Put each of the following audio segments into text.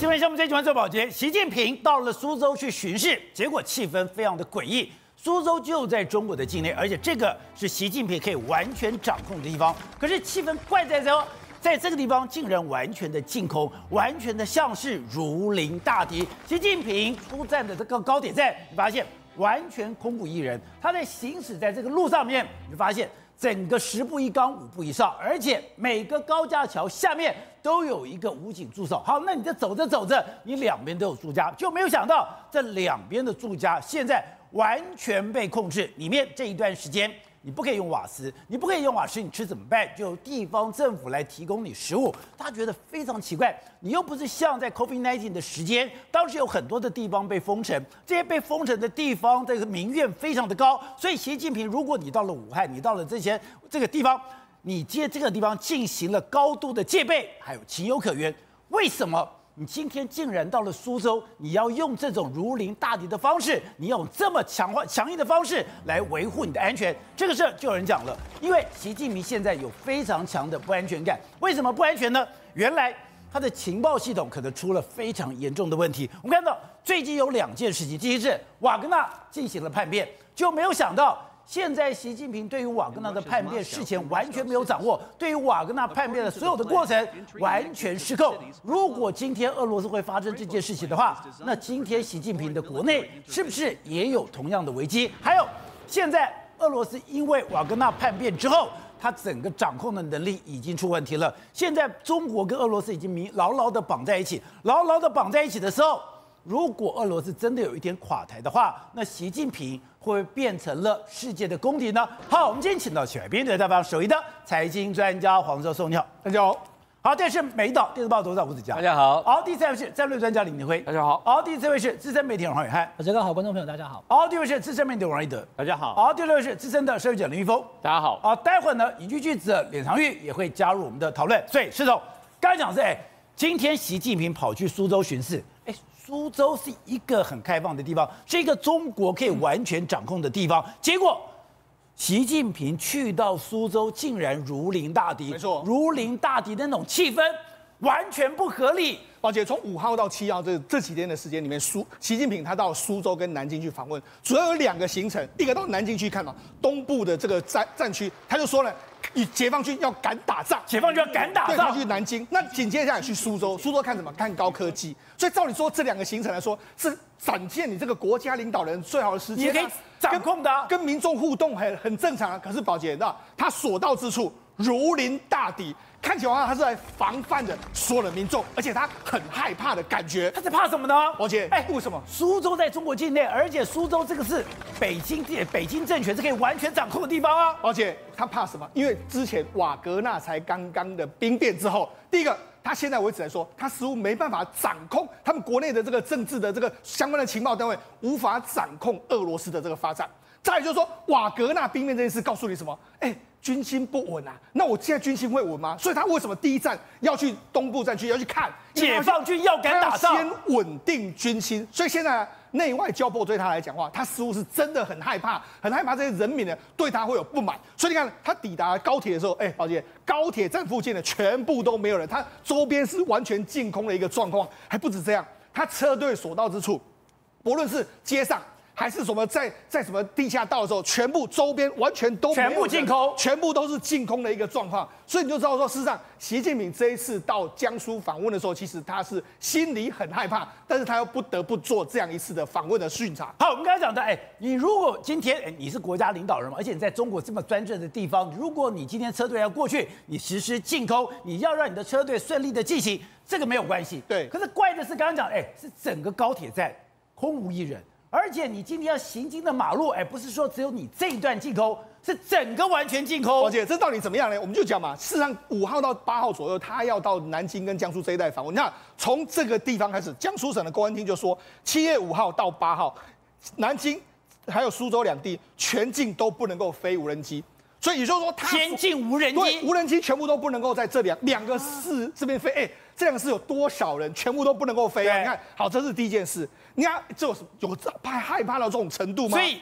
今天项目最喜欢做保洁，习近平到了苏州去巡视，结果气氛非常的诡异。苏州就在中国的境内，而且这个是习近平可以完全掌控的地方。可是气氛怪在这，在这个地方竟然完全的净空，完全的像是如临大敌。习近平出站的这个高铁站，你发现完全空无一人。他在行驶在这个路上面，你发现。整个十步一岗，五步一哨，而且每个高架桥下面都有一个武警驻守。好，那你这走着走着，你两边都有驻家，就没有想到这两边的驻家现在完全被控制。里面这一段时间。你不可以用瓦斯，你不可以用瓦斯，你吃怎么办？就地方政府来提供你食物。大家觉得非常奇怪，你又不是像在 COVID-19 的时间，当时有很多的地方被封城，这些被封城的地方，这个民怨非常的高。所以习近平，如果你到了武汉，你到了这些这个地方，你接这个地方进行了高度的戒备，还有情有可原。为什么？你今天竟然到了苏州，你要用这种如临大敌的方式，你用这么强化强硬的方式来维护你的安全，这个事儿就有人讲了，因为习近平现在有非常强的不安全感。为什么不安全呢？原来他的情报系统可能出了非常严重的问题。我们看到最近有两件事情，第一是瓦格纳进行了叛变，就没有想到。现在习近平对于瓦格纳的叛变事前完全没有掌握，对于瓦格纳叛变的所有的过程完全失控。如果今天俄罗斯会发生这件事情的话，那今天习近平的国内是不是也有同样的危机？还有，现在俄罗斯因为瓦格纳叛变之后，他整个掌控的能力已经出问题了。现在中国跟俄罗斯已经牢牢的绑在一起，牢牢的绑在一起的时候。如果俄罗斯真的有一天垮台的话，那习近平会不会变成了世界的公敌呢？好，我们今天请到前边的大方首席的财经专家黄教授，你好，大家好。好，这是美岛电视报董事长吴子嘉，大家好。好，第三位是战略专家李明辉，大家好。好，第四位是资深媒体人黄暐瀚，大家好，观众朋友大家好。好，第五位是资深媒体人王一德，大家好。好，第六位是资深的社会记者林玉峰，大家好。好，待会儿呢，影剧巨子脸长玉也会加入我们的讨论。所以，施总，刚才讲是，哎，今天习近平跑去苏州巡视，哎。苏州是一个很开放的地方，是一个中国可以完全掌控的地方。结果，习近平去到苏州，竟然如临大敌，没错，如临大敌的那种气氛，完全不合理。而且从五号到七号这这几天的时间里面，苏习近平他到苏州跟南京去访问，主要有两个行程，一个到南京去看嘛，东部的这个战战区，他就说了。与解放军要敢打仗，解放军要敢打仗。对，去南京，那紧接着下去苏州，苏州看什么？看高科技。所以照理说，这两个行程来说，是展现你这个国家领导人最好的时间，你可以掌控的、啊跟，跟民众互动很很正常啊。可是宝杰，那他所到之处如临大敌。看起来他是来防范着所有的民众，而且他很害怕的感觉。他在怕什么呢？而且，哎，为什么？苏州在中国境内，而且苏州这个是北京北京政权是可以完全掌控的地方啊。而且他怕什么？因为之前瓦格纳才刚刚的兵变之后，第一个，他现在为止来说，他似乎没办法掌控他们国内的这个政治的这个相关的情报单位，无法掌控俄罗斯的这个发展。再来就是说，瓦格纳兵变这件事告诉你什么？哎。军心不稳啊，那我现在军心会稳吗？所以他为什么第一站要去东部战区要去看解放军要敢打仗，先稳定军心。所以现在内外交迫对他来讲话，他似乎是真的很害怕，很害怕这些人民呢对他会有不满。所以你看他抵达高铁的时候，哎，宝姐，高铁站附近的全部都没有人，他周边是完全净空的一个状况。还不止这样，他车队所到之处，不论是街上。还是什么在在什么地下道的时候，全部周边完全都全部净空，全部都是净空的一个状况，所以你就知道说，事实上，习近平这一次到江苏访问的时候，其实他是心里很害怕，但是他又不得不做这样一次的访问的巡查。好，我们刚才讲的，哎，你如果今天，哎，你是国家领导人嘛，而且你在中国这么专政的地方，如果你今天车队要过去，你实施净空，你要让你的车队顺利的进行，这个没有关系。对。可是怪的是，刚刚讲，哎，是整个高铁站空无一人。而且你今天要行经的马路，哎，不是说只有你这一段进空，是整个完全进空。而且这到底怎么样呢？我们就讲嘛，事实上五号到八号左右，他要到南京跟江苏这一带访问。你看，从这个地方开始，江苏省的公安厅就说，七月五号到八号，南京还有苏州两地全境都不能够飞无人机。所以也就是说，他先进无人机，无人机全部都不能够在这两两个市这边飞。哎，这两个市有多少人？全部都不能够飞啊！你看好，这是第一件事。你看，这有有怕害怕到这种程度吗？所以，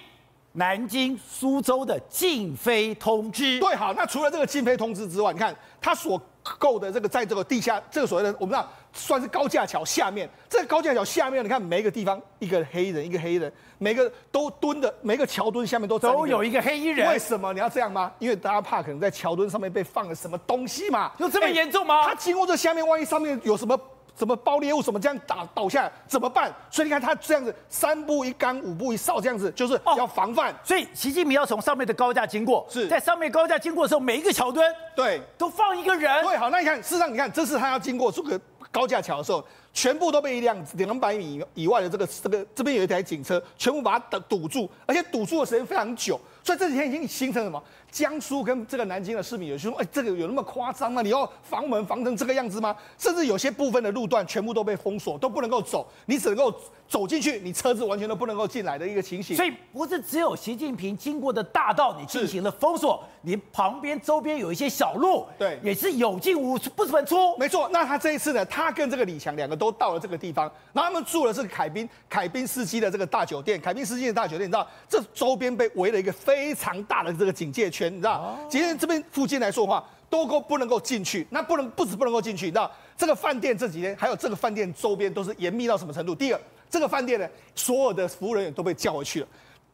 南京、苏州的禁飞通知。对，好，那除了这个禁飞通知之外，你看他所购的这个在这个地下这个所谓的我们知道算是高架桥下面，这个高架桥下面你看每一个地方一个黑人一个黑人，每个都蹲的每个桥墩下面都都有一个黑衣人。为什么你要这样吗？因为大家怕可能在桥墩上面被放了什么东西嘛。有这么严重吗？他经过这下面，万一上面有什么？什么爆裂物怎么这样打倒下来怎么办？所以你看他这样子三步一岗五步一哨这样子，就是要防范。哦、所以习近平要从上面的高架经过，是在上面高架经过的时候，每一个桥墩对都放一个人。对，好，那你看，事实上你看，这是他要经过这个高架桥的时候，全部都被一辆两百米以外的这个这个这边有一台警车，全部把它堵堵住，而且堵住的时间非常久。所以这几天已经形成什么？江苏跟这个南京的市民有些说：“哎，这个有那么夸张吗？你要防门防成这个样子吗？甚至有些部分的路段全部都被封锁，都不能够走，你只能够走进去，你车子完全都不能够进来的一个情形。所以不是只有习近平经过的大道你进行了封锁，你旁边周边有一些小路，对，也是有进无出，不是很出。没错。那他这一次呢，他跟这个李强两个都到了这个地方，然后他们住的是凯宾凯宾斯基的这个大酒店，凯宾斯基的大酒店，你知道这周边被围了一个非常大的这个警戒圈，你知道。哦今天这边附近来说的话，都够不能够进去。那不能不止不能够进去，你知道这个饭店这几天还有这个饭店周边都是严密到什么程度？第一个，这个饭店呢，所有的服务人员都被叫回去了。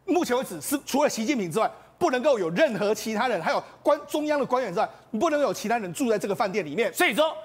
目前为止是除了习近平之外，不能够有任何其他人，还有官中央的官员之外，不能有其他人住在这个饭店里面。所以说。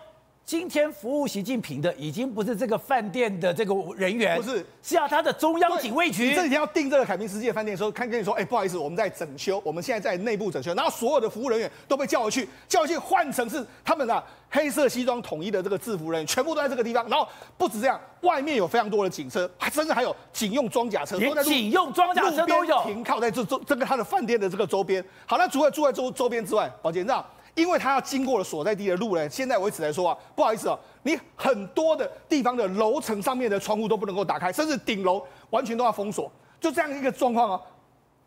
今天服务习近平的已经不是这个饭店的这个人员，不是，是要他的中央警卫局。你这几天要订这个凯宾斯基的饭店的时候，看跟你说，哎，不好意思，我们在整修，我们现在在内部整修，然后所有的服务人员都被叫回去，叫回去换成是他们的黑色西装统一的这个制服人员，全部都在这个地方。然后不止这样，外面有非常多的警车，还甚至还有警用装甲车，连警用装甲车都有停靠在这周这个他的饭店的这个周边。好，那除了住在周周边之外，宝杰，你知道？因为他要经过了所在地的路呢，现在为止来说啊，不好意思哦，你很多的地方的楼层上面的窗户都不能够打开，甚至顶楼完全都要封锁，就这样一个状况哦。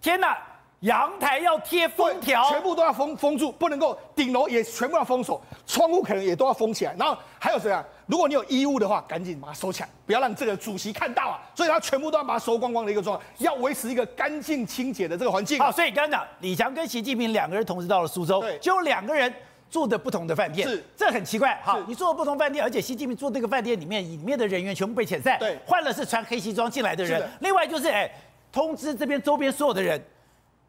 天哪！阳台要贴封条，全部都要封封住，不能够顶楼也全部要封锁，窗户可能也都要封起来。然后还有谁啊？如果你有衣物的话，赶紧把它收起来，不要让这个主席看到啊。所以他全部都要把它收光光的一个状态，要维持一个干净清洁的这个环境。好，所以刚刚讲李强跟习近平两个人同时到了苏州，对，就两个人住的不同的饭店，是，这很奇怪。好，你住的不同饭店，而且习近平住这个饭店里面，里面的人员全部被遣散，对，换了是穿黑西装进来的人。另外就是哎，通知这边周边所有的人。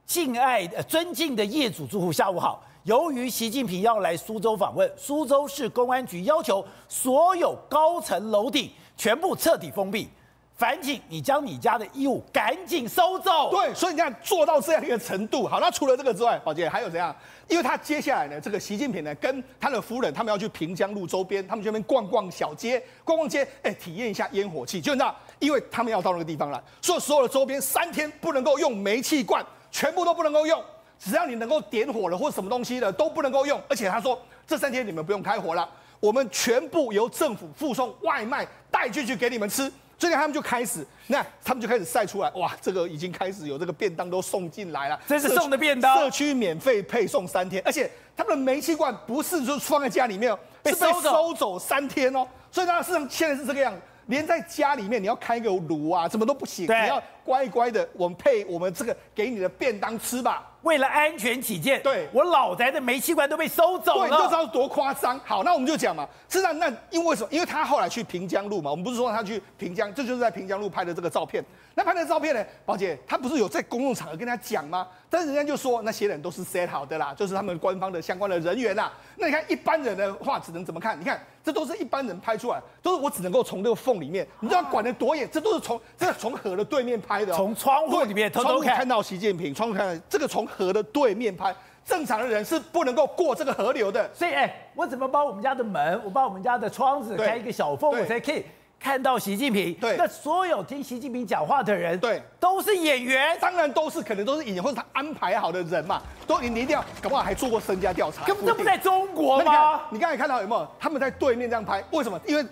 敬爱、呃，尊敬的业主住户，下午好。由于习近平要来苏州访问，苏州市公安局要求所有高层楼顶全部彻底封闭。烦请你将你家的衣物赶紧收走。对，所以你看做到这样一个程度，好，那除了这个之外，宝杰还有怎样？因为他接下来呢，这个习近平呢，跟他的夫人，他们要去平江路周边，他们去那边逛逛小街，逛逛街，哎，体验一下烟火气。就那，因为他们要到那个地方了，所以所有的周边三天不能够用煤气罐。全部都不能够用，只要你能够点火了或什么东西的都不能够用。而且他说，这三天你们不用开火了，我们全部由政府附送外卖带进去给你们吃。所以他们就开始，那他们就开始晒出来，哇，这个已经开始有这个便当都送进来了。这是送的便当，社区免费配送三天，而且他们的煤气罐不是说放在家里面，是被收走三天哦。所以他事实上现在是这个样子。连在家里面你要开个炉啊，什么都不行，你要乖乖的，我们配我们这个给你的便当吃吧。为了安全起见，对，我老宅的煤气罐都被收走了，对，你就知道多夸张。好，那我们就讲嘛，实际上那因为什么？因为他后来去平江路嘛，我们不是说他去平江，这就是在平江路拍的这个照片。那拍的照片呢，宝姐，他不是有在公共场合跟他讲吗？但是人家就说那些人都是 set 好的啦，就是他们官方的相关的人员啦。那你看一般人的话，只能怎么看？你看这都是一般人拍出来，都是我只能够从这个缝里面，你知道管得多严？这都是从这个从河的对面拍的，从窗户里面偷偷看，看到习近平，窗户看到这个从河的对面拍，正常的人是不能够过这个河流的。所以，哎，我怎么把我们家的门，我把我们家的窗子开一个小缝，我才可以看到习近平？对，那所有听习近平讲话的人，对，都是演员，当然都是，可能都是演员，或者他安排好的人嘛。都你你一定要，搞不好还做过身家调查。根本就不在中国吗？你刚才看到有没有？他们在对面这样拍，为什么？因为。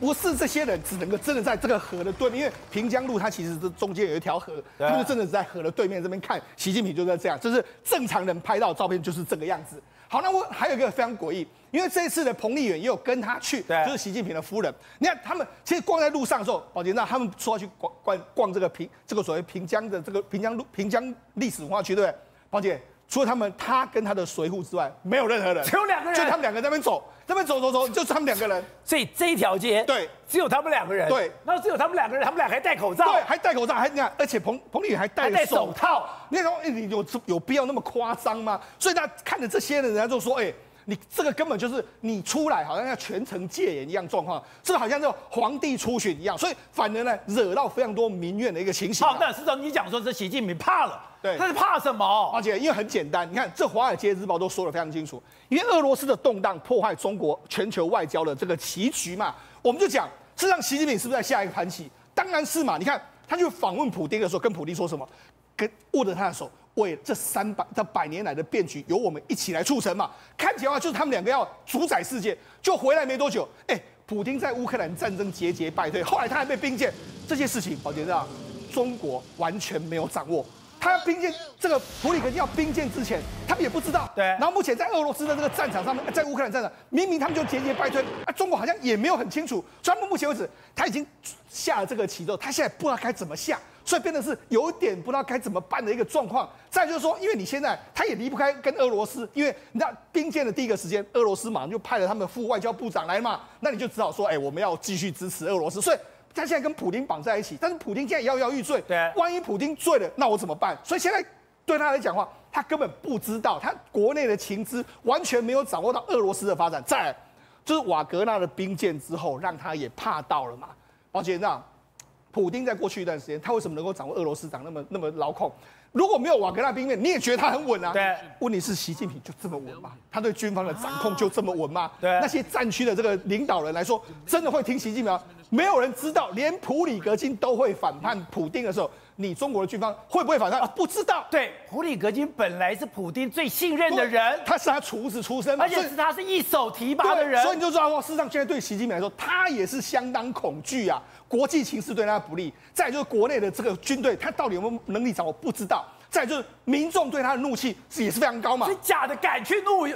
不是这些人只能够真的在这个河的对面，因为平江路它其实是中间有一条河，他们就真的是在河的对面这边看习近平就在这样，就是正常人拍到的照片就是这个样子。好，那我还有一个非常诡异，因为这一次的彭丽媛也有跟他去，就是习近平的夫人。你看他们其实逛在路上的时候，宝杰，那他们说要去逛逛逛这个平这个所谓平江的这个平江路平江历史文化区，对不对？宝杰。除了他们，他跟他的随护之外，没有任何人，只有两个人，就他们两个在那边走，在那边走走走，就是他们两个人。所以这一条街，对，只有他们两个人。对，然后只有他们两个人，他们俩还戴口罩，对，还戴口罩，还你看，而且彭彭丽媛还戴了手套。你看，你有有必要那么夸张吗？所以他看着这些人，人家就说，哎。你这个根本就是你出来好像要全程戒严一样状况，这好像就皇帝出巡一样，所以反而呢惹到非常多民怨的一个情形。好，那市长你讲说这习近平怕了，对，他是怕什么？而且因为很简单，你看这《华尔街日报》都说的非常清楚，因为俄罗斯的动荡破坏中国全球外交的这个棋局嘛，我们就讲，事实上习近平是不是在下一个盘棋？当然是嘛。你看他去访问普丁的时候，跟普丁说什么？跟握着他的手。为这三百这百年来的变局，由我们一起来促成嘛。看起来的话，就是他们两个要主宰世界。就回来没多久，哎，普京在乌克兰战争节节败退，后来他还被兵谏，这些事情，宝杰啊，中国完全没有掌握。他要兵谏这个普里格金要兵谏之前，他们也不知道。对。然后目前在俄罗斯的这个战场上面，在乌克兰战场，明明他们就节节败退，啊，中国好像也没有很清楚。所以目前为止，他已经下了这个棋之后，他现在不知道该怎么下。所以变得是有点不知道该怎么办的一个状况。再就是说，因为你现在他也离不开跟俄罗斯，因为你知道兵谏的第一个时间，俄罗斯马上就派了他们副外交部长来嘛，那你就只好说，哎，我们要继续支持俄罗斯。所以他现在跟普京绑在一起，但是普京现在摇摇欲坠，对，万一普京醉了，那我怎么办？所以现在对他来讲的话，他根本不知道，他国内的情资完全没有掌握到俄罗斯的发展。再来就是瓦格纳的兵谏之后，让他也怕到了嘛，而且那。普丁在过去一段时间，他为什么能够掌握俄罗斯掌那么那么牢控？如果没有瓦格纳兵变，你也觉得他很稳啊？对。问题是习近平就这么稳吗？他对军方的掌控就这么稳吗？对。那些战区的这个领导人来说，真的会听习近平？没有人知道，连普里格金都会反叛普丁的时候，你中国的军方会不会反叛？啊，不知道。对，普里格金本来是普丁最信任的人，他是他厨子出身，而且是他是一手提拔的人，所以你就知道说，事实上现在对习近平来说，他也是相当恐惧啊。国际形势对他不利，再就是国内的这个军队，他到底有没有能力掌握，不知道。再就是民众对他的怒气也是非常高嘛。是假的，敢去怒。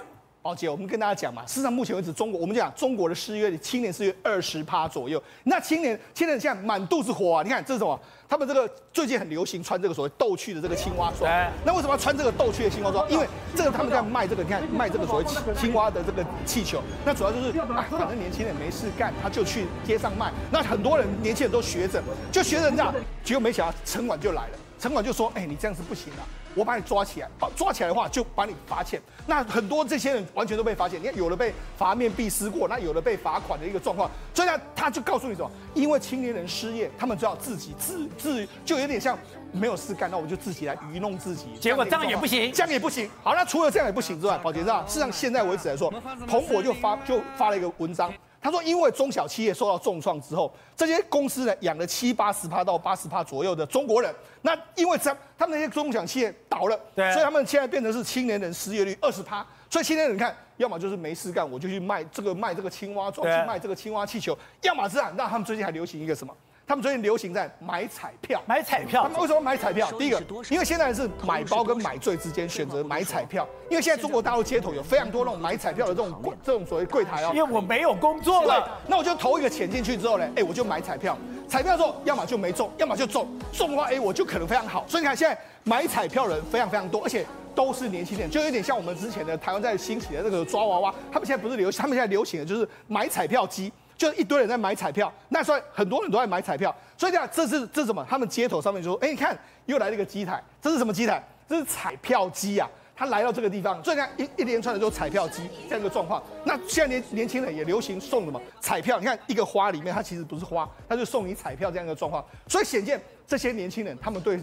宝姐，我们跟大家讲嘛，事实上目前为止，中国我们讲中国的失业率，青年失业二十趴左右。那青年青年现在满肚子火啊！你看这是什么？他们这个最近很流行穿这个所谓逗趣的这个青蛙装。那为什么要穿这个逗趣的青蛙装？因为这个他们在卖这个，你看卖这个所谓青蛙的这个气球。那主要就是哎，反正年轻人没事干，他就去街上卖。那很多人年轻人都学着，就学着这样，结果没想到城管就来了。城管就说：“哎，你这样是不行的，我把你抓起来，把抓起来的话就把你罚钱。那很多这些人完全都被罚钱，你看有的被罚面壁思过，那有的被罚款的一个状况。所以呢，他就告诉你什么？因为青年人失业，他们就要自己自自，就有点像没有事干，那我就自己来愚弄自己。结果这样也不行，这样也不行。好，那除了这样也不行之外，保洁知道，事实上现在为止来说，彭博就发就发了一个文章。”他说：“因为中小企业受到重创之后，这些公司呢养了七八十趴到八十趴左右的中国人。那因为这他们那些中小企业倒了，对，所以他们现在变成是青年人失业率二十趴。所以青年人看，要么就是没事干，我就去卖这个卖这个青蛙装，去卖这个青蛙气球；要么是啊，那他们最近还流行一个什么？”他们最近流行在买彩票，买彩票。他们为什么买彩票？第一个，因为现在是买包跟买醉之间选择买彩票。因为现在中国大陆街头有非常多那种买彩票的这种柜，这种所谓柜台哦。因为我没有工作了，那我就投一个钱进去之后呢，哎，我就买彩票。彩票之后，要么就没中，要么就中。中的话，哎，我就可能非常好。所以你看，现在买彩票人非常非常多，而且都是年轻人，就有点像我们之前的台湾在兴起的那个抓娃娃。他们现在不是流行，他们现在流行的就是买彩票机。就一堆人在买彩票，那所以很多人都在买彩票，所以这样这是这是什么？他们街头上面就说：“哎，你看又来了一个机台，这是什么机台？这是彩票机啊！”他来到这个地方，所以你看一一连串的就是彩票机这样一个状况。那现在年年轻人也流行送什么彩票？你看一个花里面它其实不是花，它就送你彩票这样一个状况。所以显见这些年轻人他们对。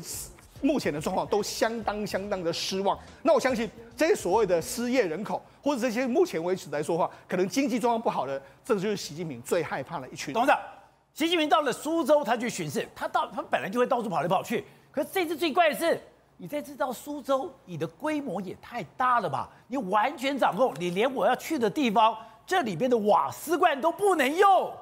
目前的状况都相当相当的失望。那我相信这些所谓的失业人口，或者这些目前为止来说的话，可能经济状况不好的，这就是习近平最害怕的一群。董事长，习近平到了苏州，他去巡视，他到他本来就会到处跑来跑去。可是这次最怪的是，你这次到苏州，你的规模也太大了吧？你完全掌控，你连我要去的地方，这里边的瓦斯罐都不能用。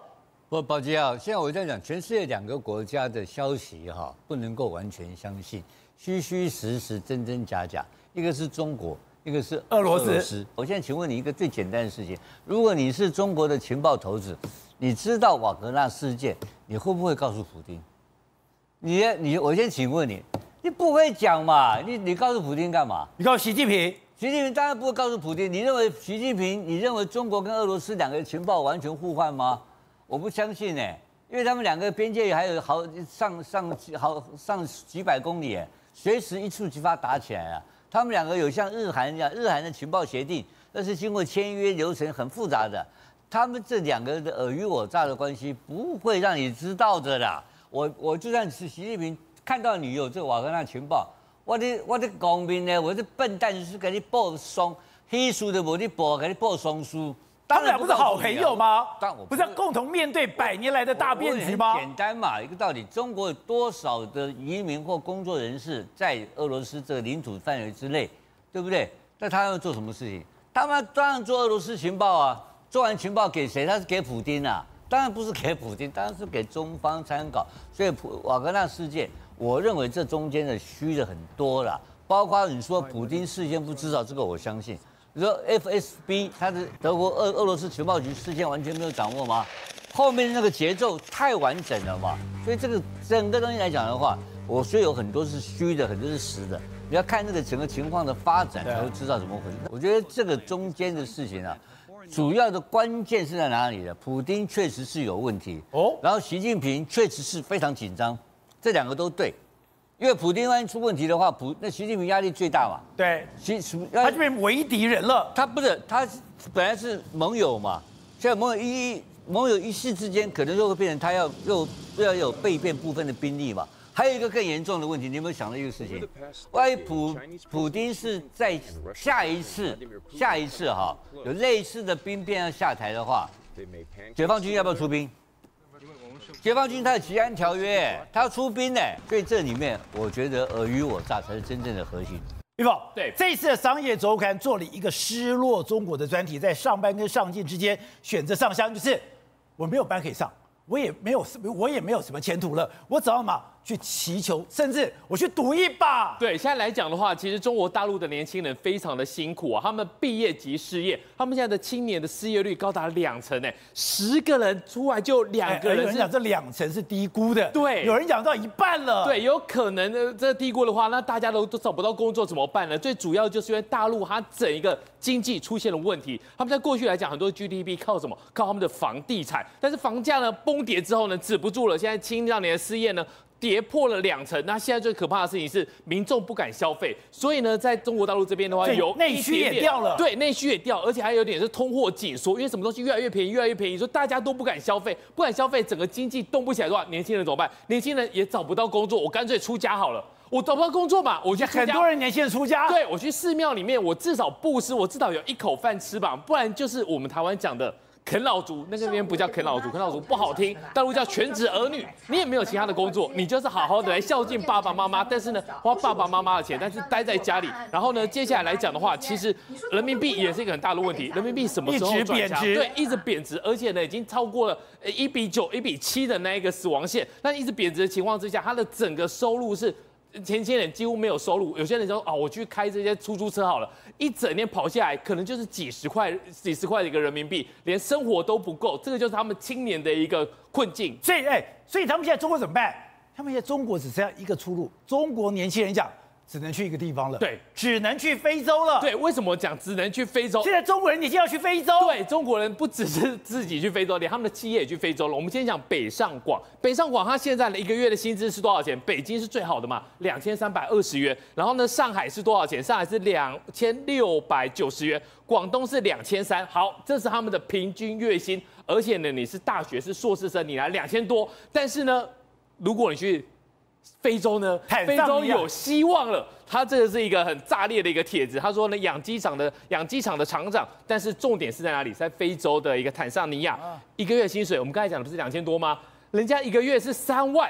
不，宝杰啊，现在我在讲，全世界两个国家的消息哈，不能够完全相信，虚虚实实，真真假假。一个是中国，一个是俄罗斯。我现在请问你一个最简单的事情：如果你是中国的情报头子，你知道瓦格纳事件，你会不会告诉普京？你你，我先请问你，你不会讲嘛？你你告诉普京干嘛？你告诉习近平，习近平当然不会告诉普京。你认为习近平？你认为中国跟俄罗斯两个情报完全互换吗？我不相信呢、因为他们两个边界还有好上上好上几百公里，随时一触即发打起来啊！他们两个有像日韩一样，日韩的情报协定，那是经过签约流程很复杂的。他们这两个的尔虞我诈的关系不会让你知道的啦。我我就算是习近平。看到你有这瓦格纳情报，我的我的公民呢？我的笨蛋是给你报双黑书的，我的报给你报双书。他们俩不是好朋友吗？但我不是要共同面对百年来的大变局吗？简单嘛，一个道理。中国有多少的移民或工作人士在俄罗斯这个领土范围之内，对不对？那他要做什么事情？他们当然做俄罗斯情报啊。做完情报给谁？他是给普京啊。当然不是给普京，当然是给中方参考。所以普瓦格纳事件。我认为这中间的虚的很多了，包括你说普京事先不知道这个，我相信。你说 FSB，它的德国俄俄罗斯情报局事件完全没有掌握吗？后面那个节奏太完整了嘛，所以这个整个东西来讲的话，我说有很多是虚的，很多是实的。你要看那个整个情况的发展，才会知道怎么回事。我觉得这个中间的事情啊，主要的关键是在哪里呢？普京确实是有问题哦，然后习近平确实是非常紧张。这两个都对，因为普京万一出问题的话，普那习近平压力最大嘛。对，习他就变唯一敌人了。他不是，他本来是盟友嘛，现在盟友一盟友一夕之间，可能就会变成他要又又要有被变部分的兵力嘛。还有一个更严重的问题，你有没有想到一个事情？万一普普京是在下一次下一次哈有类似的兵变要下台的话，解放军要不要出兵？解放军他有吉安条约，他要出兵呢，所以这里面我觉得尔虞我诈才是真正的核心。玉凤，对，这一次的商业周刊做了一个失落中国的专题，在上班跟上进之间选择上香，就是我没有班可以上，我也没有我也没有什么前途了，我只要嘛。去祈求，甚至我去赌一把。对，现在来讲的话，其实中国大陆的年轻人非常的辛苦啊，他们毕业即失业，他们现在的青年的失业率高达两成诶，十个人出来就两个人。有人讲这两成是低估的，对，有人讲到一半了。对，有可能呢，这低估的话，那大家都都找不到工作怎么办呢？最主要就是因为大陆它整一个经济出现了问题，他们在过去来讲，很多 GDP 靠什么？靠他们的房地产，但是房价呢崩跌之后呢，止不住了，现在青少年的失业呢。跌破了两成，那现在最可怕的事情是民众不敢消费，所以呢，在中国大陆这边的话，有内需也掉了，对，内需也掉，而且还有点是通货紧缩，因为什么东西越来越便宜，越来越便宜，说大家都不敢消费，不敢消费，整个经济动不起来的话，年轻人怎么办？年轻人也找不到工作，我干脆出家好了，我找不到工作嘛，我就很多人年轻人出家，对，我去寺庙里面，我至少布施，我至少有一口饭吃吧，不然就是我们台湾讲的。啃老族，那个边不叫啃老族，啃老族不好听，大陆叫全职儿女。你也没有其他的工作，你就是好好的来孝敬爸爸妈妈，但是呢，花爸爸妈妈的钱，但是待在家里。然后呢，接下来来讲的话，其实人民币也是一个很大的问题。人民币什么时候贬值？对，一直贬值，而且呢，已经超过了一比九、一比七的那一个死亡线。那一直贬值的情况之下，它的整个收入是。前些年几乎没有收入，有些人说啊，我去开这些出租车好了，一整年跑下来可能就是几十块、几十块的一个人民币，连生活都不够，这个就是他们青年的一个困境。所以，哎，所以他们现在中国怎么办？他们现在中国只剩下一个出路，中国年轻人讲。只能去一个地方了，对，只能去非洲了。对，为什么讲只能去非洲？现在中国人已经要去非洲。对，中国人不只是自己去非洲，连他们的企业也去非洲了。我们先讲北上广，北上广它现在的一个月的薪资是多少钱？北京是最好的嘛，两千三百二十元。然后呢，上海是多少钱？上海是两千六百九十元。广东是两千三。好，这是他们的平均月薪。而且呢，你是大学是硕士生，你来两千多。但是呢，如果你去非洲呢？非洲有希望了。他这个是一个很炸裂的一个帖子。他说呢，养鸡场的养鸡场的厂长，但是重点是在哪里？在非洲的一个坦桑尼亚，一个月薪水，我们刚才讲的不是两千多吗？人家一个月是三万，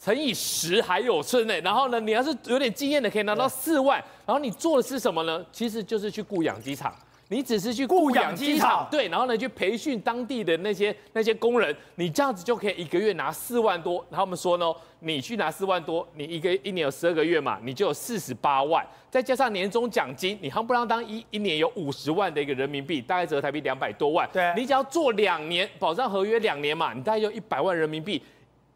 乘以十还有剩呢。然后呢，你要是有点经验的，可以拿到四万。然后你做的是什么呢？其实就是去雇养鸡场。你只是去雇养鸡场，对，然后呢，去培训当地的那些那些工人，你这样子就可以一个月拿四万多。然后我们说呢，你去拿四万多，你一个一年有十二个月嘛，你就有四十八万，再加上年终奖金，你夯不啷当一一年有五十万的一个人民币，大概折台币两百多万。对，你只要做两年，保障合约两年嘛，你大概有一百万人民币。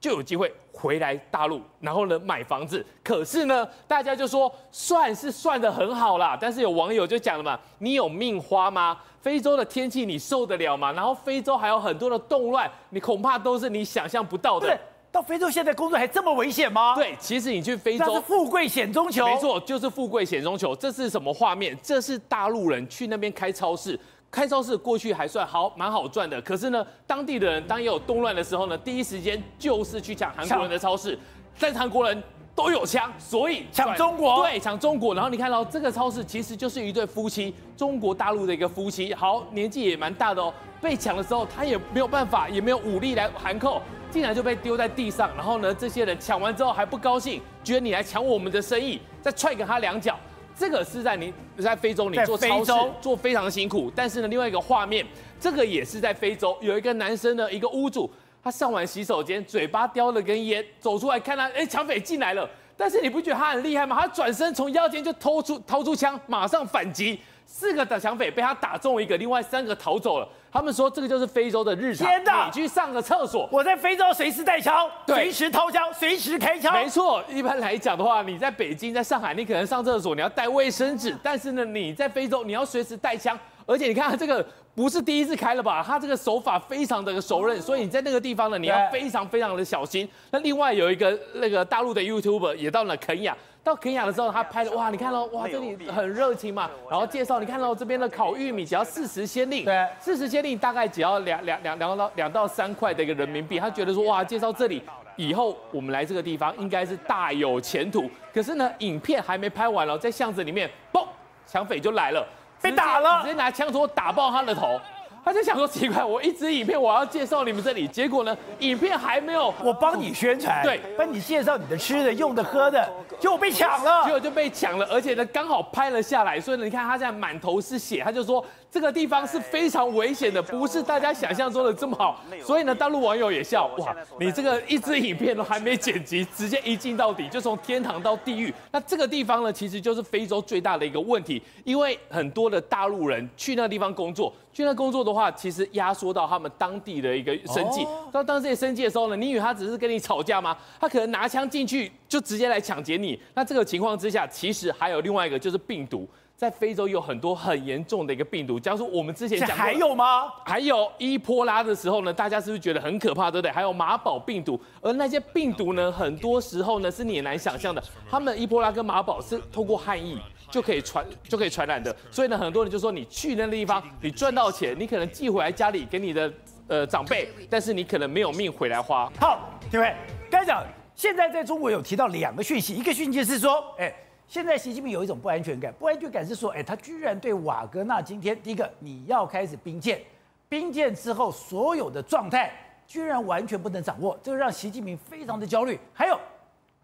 就有机会回来大陆，然后呢买房子。可是呢，大家就说算是算得很好啦，但是有网友就讲了嘛，你有命花吗？非洲的天气你受得了吗？然后非洲还有很多的动乱，你恐怕都是你想象不到的。对，到非洲现在工作还这么危险吗？对，其实你去非洲，富贵险中求。没错，就是富贵险中求。这是什么画面？这是大陆人去那边开超市。开超市过去还算好，蛮好赚的。可是呢，当地的人当也有动乱的时候呢，第一时间就是去抢韩国人的超市。但是韩国人都有枪，所以抢中国。对，抢中国。然后你看到这个超市其实就是一对夫妻，中国大陆的一个夫妻，好，年纪也蛮大的哦。被抢的时候，他也没有办法，也没有武力来含扣，竟然就被丢在地上。然后呢，这些人抢完之后还不高兴，觉得你来抢我们的生意，再踹给他两脚。这个是在你在非洲，你做超市做非常辛苦。但是呢，另外一个画面，这个也是在非洲，有一个男生呢一个屋主，他上完洗手间，嘴巴叼了根烟，走出来看他，哎，抢匪进来了。但是你不觉得他很厉害吗？他转身从腰间就偷出掏出枪，马上反击。四个的抢匪被他打中一个，另外三个逃走了。他们说这个就是非洲的日常。天哪！你去上个厕所，我在非洲随时带枪，随时掏枪，随时开枪。没错，一般来讲的话，你在北京、在上海，你可能上厕所你要带卫生纸，但是呢，你在非洲你要随时带枪，而且你看这个不是第一次开了吧？他这个手法非常的熟练，所以你在那个地方呢，你要非常非常的小心。那另外有一个那个大陆的 YouTuber 也到了肯亚。到肯雅的时候，他拍的哇，你看到哇，这里很热情嘛。然后介绍，你看到这边的烤玉米只要四十先令，对，四十先令大概只要两两两两到两到三块的一个人民币。他觉得说哇，介绍这里以后我们来这个地方应该是大有前途。可是呢，影片还没拍完了，在巷子里面，嘣，抢匪就来了，被打了，直接拿枪托打爆他的头。他就想说奇怪，我一支影片我要介绍你们这里，结果呢，影片还没有，我帮你宣传，对，帮你介绍你的吃的、用的、喝的，结果被抢了，结果就被抢了，而且呢，刚好拍了下来，所以呢，你看他现在满头是血，他就说。这个地方是非常危险的，不是大家想象中的这么好。所以呢，大陆网友也笑，哇，你这个一支影片都还没剪辑，直接一镜到底，就从天堂到地狱。那这个地方呢，其实就是非洲最大的一个问题，因为很多的大陆人去那地方工作，去那工作的话，其实压缩到他们当地的一个生计。到当这些生计的时候呢，你以为他只是跟你吵架吗？他可能拿枪进去就直接来抢劫你。那这个情况之下，其实还有另外一个就是病毒。在非洲有很多很严重的一个病毒，假如说我们之前讲还有吗？还有伊波拉的时候呢，大家是不是觉得很可怕，对不对？还有马宝病毒，而那些病毒呢，很多时候呢是你也难想象的，他们伊波拉跟马宝是透过汗液就可以传就可以传染的，所以呢，很多人就说你去那个地方，你赚到钱，你可能寄回来家里给你的呃长辈，但是你可能没有命回来花。好，各位，刚才讲现在在中国有提到两个讯息，一个讯息是说，哎。现在习近平有一种不安全感，不安全感是说，哎，他居然对瓦格纳今天第一个你要开始兵谏，兵谏之后所有的状态居然完全不能掌握，这个让习近平非常的焦虑。还有，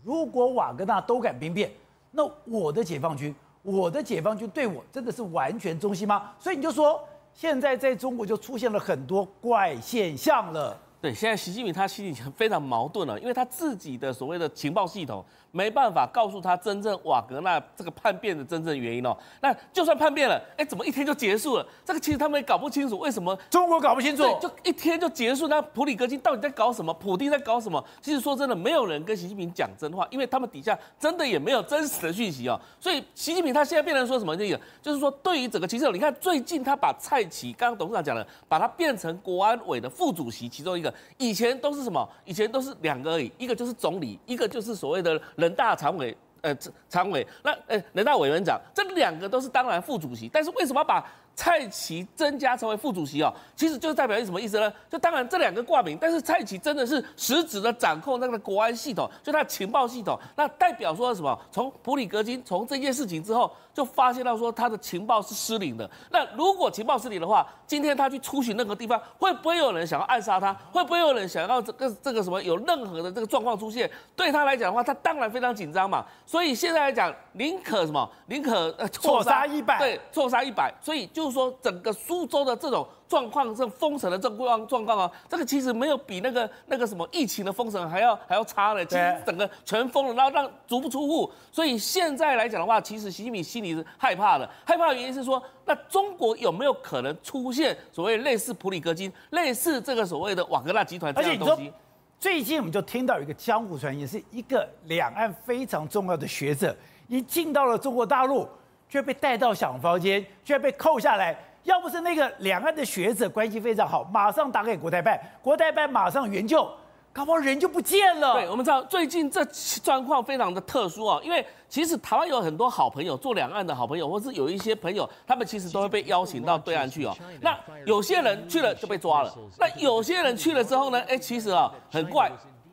如果瓦格纳都敢兵变，那我的解放军，我的解放军对我真的是完全忠心吗？所以你就说，现在在中国就出现了很多怪现象了。对，现在习近平他心里非常矛盾了，因为他自己的所谓的情报系统。没办法告诉他真正瓦格纳这个叛变的真正原因哦。那就算叛变了，哎，怎么一天就结束了？这个其实他们也搞不清楚为什么中国搞不清楚，就一天就结束。那普里戈金到底在搞什么？普丁在搞什么？其实说真的，没有人跟习近平讲真话，因为他们底下真的也没有真实的讯息哦。所以习近平他现在变成说什么这个，就是说对于整个情势，你看最近他把蔡奇刚刚董事长讲了，把他变成国安委的副主席其中一个，以前都是什么？以前都是两个而已，一个就是总理，一个就是所谓的人大常委。呃，常委，那呃，人大委员长，这两个都是当然副主席，但是为什么把蔡奇增加成为副主席哦，其实就是代表什么意思呢？就当然这两个挂名，但是蔡奇真的是实质的掌控那个国安系统，就他的情报系统，那代表说什么？从普里格金从这件事情之后，就发现到说他的情报是失灵的。那如果情报失灵的话，今天他去出巡任何地方，会不会有人想要暗杀他？会不会有人想要这个这个什么有任何的这个状况出现？对他来讲的话，他当然非常紧张嘛。所以现在来讲，宁可什么？宁可呃错杀一百，对，错杀一百。所以就。就说，整个苏州的这种状况，这封城的这状状况啊，这个其实没有比那个那个什么疫情的封城还要还要差的。其实整个全封了，然后让足不出户。所以现在来讲的话，其实习近平心里是害怕的。害怕的原因是说，那中国有没有可能出现所谓类似普里格金、类似这个所谓的瓦格纳集团这样的东西？最近我们就听到一个江湖传言，是一个两岸非常重要的学者，一进到了中国大陆，却被带到小房间，却被扣下来。要不是那个两岸的学者关系非常好，马上打给国台办，国台办马上援救，搞不好人就不见了。对，我们知道最近这状况非常的特殊啊，因为其实台湾有很多好朋友，做两岸的好朋友，或是有一些朋友，他们其实都会被邀请到对岸去哦。那有些人去了就被抓了，那有些人去了之后呢，哎，其实啊很怪，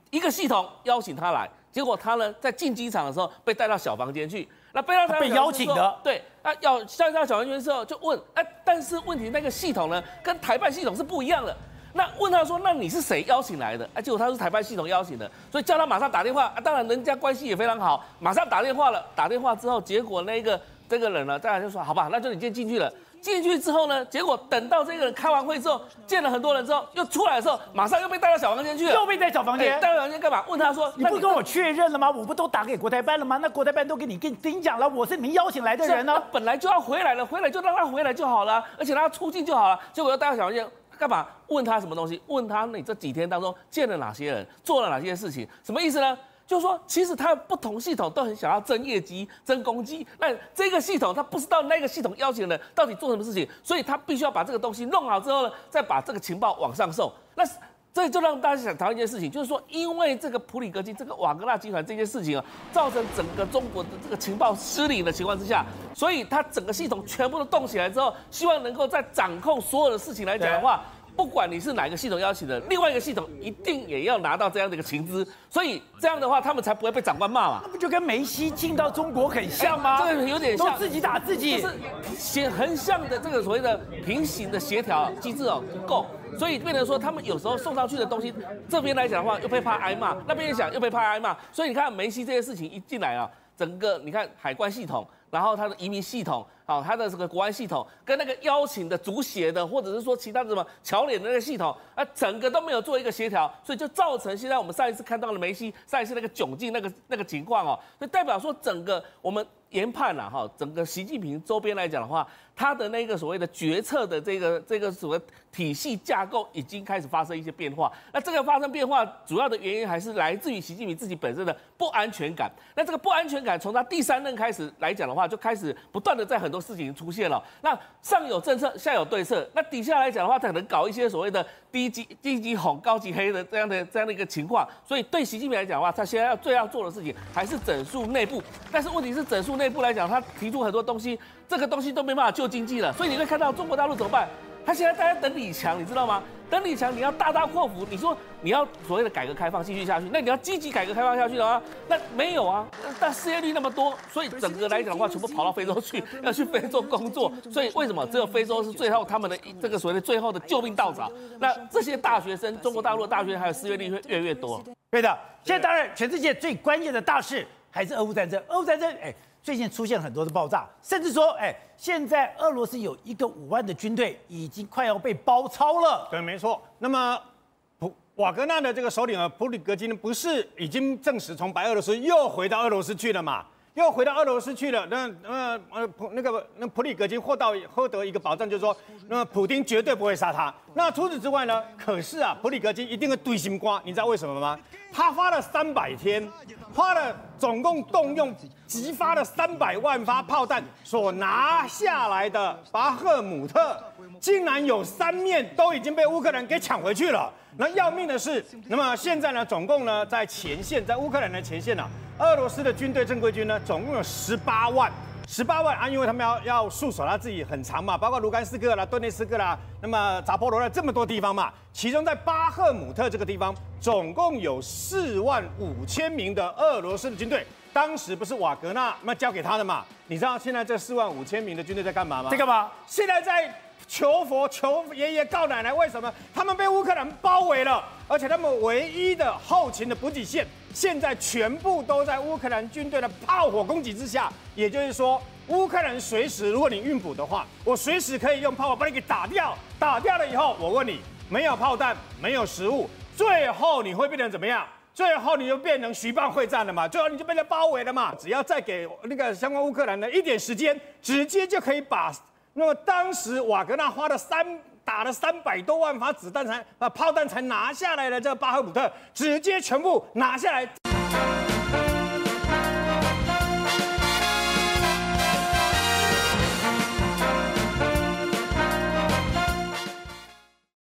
一个系统邀请他来，结果他呢在进机场的时候被带到小房间去。那被他被邀请的，对，那要下到小房间之后就问，哎，但是问题那个系统呢，跟台办系统是不一样的。那问他说，那你是谁邀请来的？啊，结果他是台办系统邀请的，所以叫他马上打电话。啊，当然人家关系也非常好，马上打电话了。打电话之后，结果那个这个人呢，大家就说，好吧，那就你先进去了。进去之后呢，结果等到这个人开完会之后，见了很多人之后，又出来的时候，马上又被带到小房间去了。又被带小房间，带到小房间干嘛？问他说：“你不跟我确认了吗？我不都打给国台办了吗？那国台办都给你跟你讲了，我是你们邀请来的人呢、啊。本来就要回来了，回来就让他回来就好了，而且让他出境就好了。结果又带到小房间干嘛？问他什么东西？问他你这几天当中见了哪些人，做了哪些事情？什么意思呢？”就是说，其实它不同系统都很想要争业绩、争功绩。那这个系统它不知道那个系统邀请人到底做什么事情，所以他必须要把这个东西弄好之后呢，再把这个情报往上送。那这就让大家想谈一件事情，就是说，因为这个普里格金、这个瓦格纳集团这件事情啊，造成整个中国的这个情报失灵的情况之下，所以它整个系统全部都动起来之后，希望能够在掌控所有的事情来讲的话。不管你是哪个系统邀请的，另外一个系统一定也要拿到这样的一个情资，所以这样的话他们才不会被长官骂嘛。那不就跟梅西进到中国很像吗？这个有点像，都自己打自己，就是协横向的这个所谓的平行的协调机制哦不够，所以变成说他们有时候送上去的东西，这边来讲的话又被怕挨骂，那边想又被怕挨骂，所以你看梅西这些事情一进来啊，整个你看海关系统，然后他的移民系统。好，他的这个国安系统跟那个邀请的足协的，或者是说其他的什么侨联的那个系统，啊，整个都没有做一个协调，所以就造成现在我们上一次看到了梅西，上一次那个窘境那个那个情况哦，就代表说整个我们研判了哈，整个习近平周边来讲的话，他的那个所谓的决策的这个这个所谓体系架构已经开始发生一些变化。那这个发生变化主要的原因还是来自于习近平自己本身的不安全感。那这个不安全感从他第三任开始来讲的话，就开始不断的在很多事情出现了。那上有政策，下有对策。那底下来讲的话，他可能搞一些所谓的低级低级红、高级黑的这样的这样的一个情况。所以对习近平来讲的话，他现在要最要做的事情还是整肃内部。但是问题是整肃内部来讲，他提出很多东西，这个东西都没办法 救经济了。所以你会看到中国大陆怎么办？他现在大家等李强，你知道吗？等李强，你要大大阔幅。你说你要所谓的改革开放继续下去，那你要积极改革开放下去的话，那没有啊。但失业率那么多，所以整个来讲的话，全部跑到非洲去，要去非洲工作。所以为什么只有非洲是最后他们的这个所谓的最后的救命稻草？那这些大学生，中国大陆的大学还有失业率会越来越多。对的，现在当然全世界最关键的大事还是俄乌战争。俄乌战争，哎。最近出现很多的爆炸，甚至说，哎，现在俄罗斯有一个五万的军队已经快要被包抄了。对，没错。那么普瓦格纳的这个首领啊，普里格金不是已经证实从白俄罗斯又回到俄罗斯去了嘛？又回到俄罗斯去了。那呃呃普那个那普里格金获到获得一个保证，就是说，那普丁绝对不会杀他。那除此之外呢？可是啊，普里格金一定会堆心瓜，你知道为什么吗？他花了三百天，花了总共动用激发了三百万发炮弹所拿下来的巴赫姆特，竟然有三面都已经被乌克兰给抢回去了。那要命的是，那么现在呢，总共呢在前线，在乌克兰的前线呢、啊，俄罗斯的军队正规军呢，总共有十八万。十八万啊，因为他们要要束守他自己很长嘛，包括卢甘斯克啦、顿涅斯克啦，那么扎波罗热这么多地方嘛，其中在巴赫姆特这个地方，总共有四万五千名的俄罗斯的军队，当时不是瓦格纳那交给他的嘛？你知道现在这四万五千名的军队在干嘛吗？在干嘛？现在在求佛、求爷爷、告奶奶，为什么？他们被乌克兰包围了，而且他们唯一的后勤的补给线。现在全部都在乌克兰军队的炮火攻击之下，也就是说，乌克兰随时，如果你运补的话，我随时可以用炮火把你给打掉。打掉了以后，我问你，没有炮弹，没有食物，最后你会变成怎么样？最后你就变成徐蚌会战了嘛？最后你就被人包围了嘛？只要再给那个相关乌克兰的一点时间，直接就可以把那么当时瓦格纳花了三打了三百多万发子弹才把炮弹才拿下来的这个巴赫姆特，直接全部拿下来。